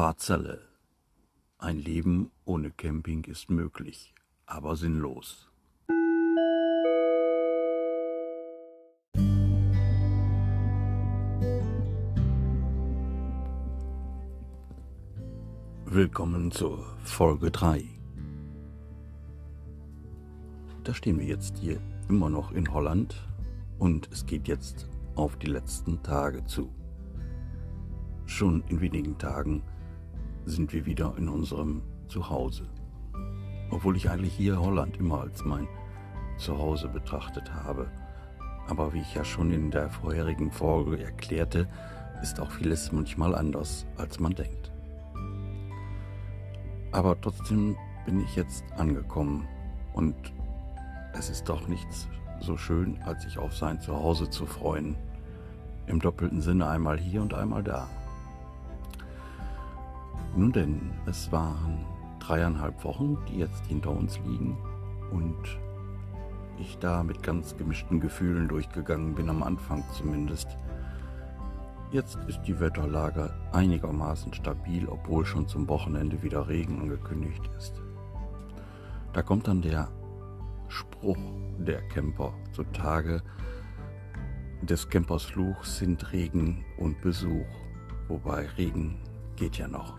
Parzelle. Ein Leben ohne Camping ist möglich, aber sinnlos. Willkommen zur Folge 3. Da stehen wir jetzt hier immer noch in Holland und es geht jetzt auf die letzten Tage zu. Schon in wenigen Tagen sind wir wieder in unserem Zuhause. Obwohl ich eigentlich hier Holland immer als mein Zuhause betrachtet habe. Aber wie ich ja schon in der vorherigen Folge erklärte, ist auch vieles manchmal anders, als man denkt. Aber trotzdem bin ich jetzt angekommen und es ist doch nichts so schön, als sich auf sein Zuhause zu freuen. Im doppelten Sinne einmal hier und einmal da. Nun denn, es waren dreieinhalb Wochen, die jetzt hinter uns liegen und ich da mit ganz gemischten Gefühlen durchgegangen bin, am Anfang zumindest. Jetzt ist die Wetterlage einigermaßen stabil, obwohl schon zum Wochenende wieder Regen angekündigt ist. Da kommt dann der Spruch der Camper zutage. Des Campers Fluch sind Regen und Besuch, wobei Regen geht ja noch.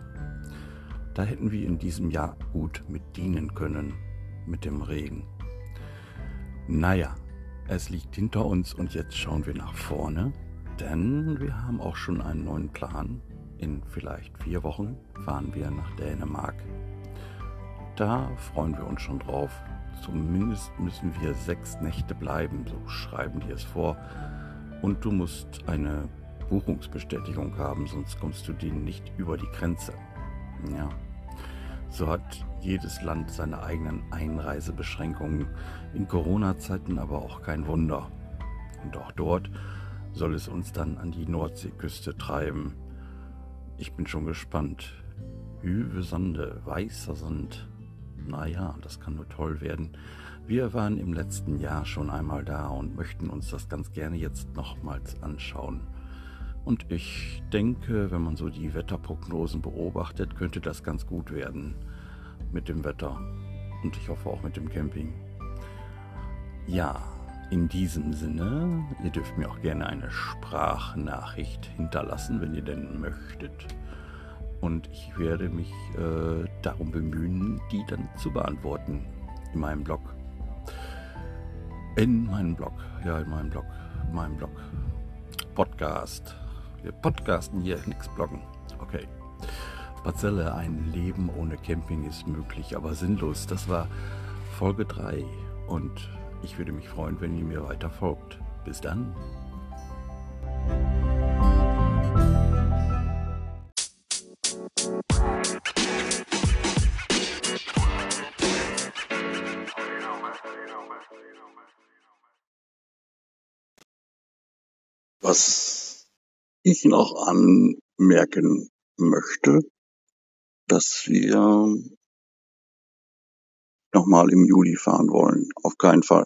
Da hätten wir in diesem Jahr gut mit dienen können, mit dem Regen. Naja, es liegt hinter uns und jetzt schauen wir nach vorne, denn wir haben auch schon einen neuen Plan. In vielleicht vier Wochen fahren wir nach Dänemark. Da freuen wir uns schon drauf. Zumindest müssen wir sechs Nächte bleiben, so schreiben die es vor. Und du musst eine Buchungsbestätigung haben, sonst kommst du denen nicht über die Grenze. Ja. So hat jedes Land seine eigenen Einreisebeschränkungen, in Corona-Zeiten aber auch kein Wunder. Und auch dort soll es uns dann an die Nordseeküste treiben. Ich bin schon gespannt. Hüwe Sande, weißer Sand. Naja, das kann nur toll werden. Wir waren im letzten Jahr schon einmal da und möchten uns das ganz gerne jetzt nochmals anschauen. Und ich denke, wenn man so die Wetterprognosen beobachtet, könnte das ganz gut werden mit dem Wetter. Und ich hoffe auch mit dem Camping. Ja, in diesem Sinne, ihr dürft mir auch gerne eine Sprachnachricht hinterlassen, wenn ihr denn möchtet. Und ich werde mich äh, darum bemühen, die dann zu beantworten in meinem Blog. In meinem Blog, ja, in meinem Blog, in meinem Blog. Podcast. Wir podcasten hier, nichts bloggen. Okay. Parzelle, ein Leben ohne Camping ist möglich, aber sinnlos. Das war Folge 3 und ich würde mich freuen, wenn ihr mir weiter folgt. Bis dann. Was ich noch anmerken möchte, dass wir nochmal im Juli fahren wollen. Auf keinen Fall.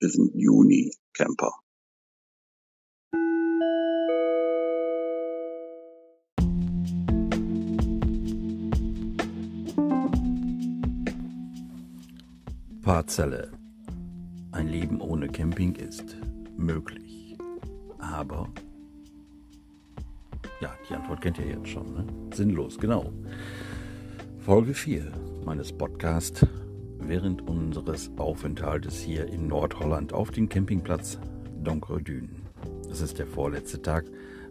Wir sind Juni-Camper. Parzelle. Ein Leben ohne Camping ist möglich. Aber ja, die Antwort kennt ihr jetzt schon. Ne? Sinnlos, genau. Folge 4 meines Podcasts während unseres Aufenthaltes hier in Nordholland auf dem Campingplatz Donkredün. Das ist der vorletzte Tag,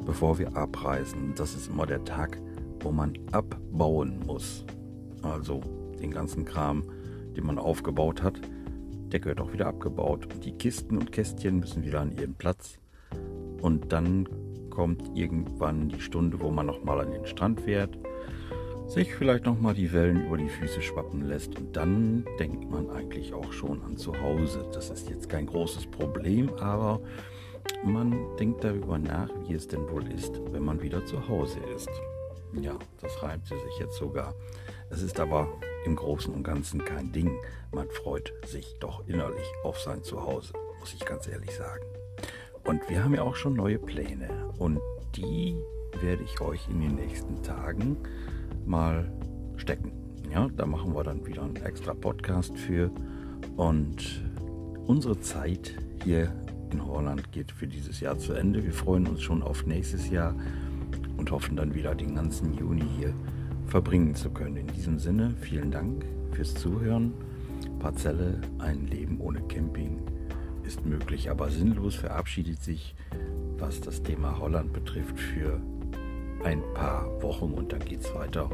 bevor wir abreisen. Das ist immer der Tag, wo man abbauen muss. Also den ganzen Kram, den man aufgebaut hat, der gehört auch wieder abgebaut. Die Kisten und Kästchen müssen wieder an ihren Platz. Und dann kommt irgendwann die Stunde, wo man nochmal an den Strand fährt, sich vielleicht nochmal die Wellen über die Füße schwappen lässt und dann denkt man eigentlich auch schon an zu Hause. Das ist jetzt kein großes Problem, aber man denkt darüber nach, wie es denn wohl ist, wenn man wieder zu Hause ist. Ja, das reimt sich jetzt sogar. Es ist aber im Großen und Ganzen kein Ding. Man freut sich doch innerlich auf sein Zuhause, muss ich ganz ehrlich sagen. Und wir haben ja auch schon neue Pläne. Und die werde ich euch in den nächsten Tagen mal stecken. Ja, da machen wir dann wieder einen extra Podcast für. Und unsere Zeit hier in Holland geht für dieses Jahr zu Ende. Wir freuen uns schon auf nächstes Jahr und hoffen dann wieder den ganzen Juni hier verbringen zu können. In diesem Sinne, vielen Dank fürs Zuhören. Parzelle, ein Leben ohne Camping ist möglich, aber sinnlos verabschiedet sich, was das Thema Holland betrifft, für ein paar Wochen und dann geht es weiter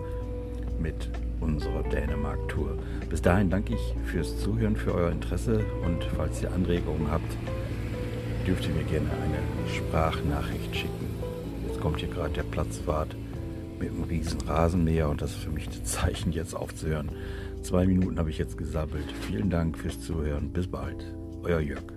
mit unserer Dänemark-Tour. Bis dahin danke ich fürs Zuhören, für euer Interesse und falls ihr Anregungen habt, dürft ihr mir gerne eine Sprachnachricht schicken. Jetzt kommt hier gerade der Platzwart mit einem riesen Rasenmäher und das ist für mich das Zeichen, jetzt aufzuhören. Zwei Minuten habe ich jetzt gesabbelt. Vielen Dank fürs Zuhören. Bis bald. Euer Jörg.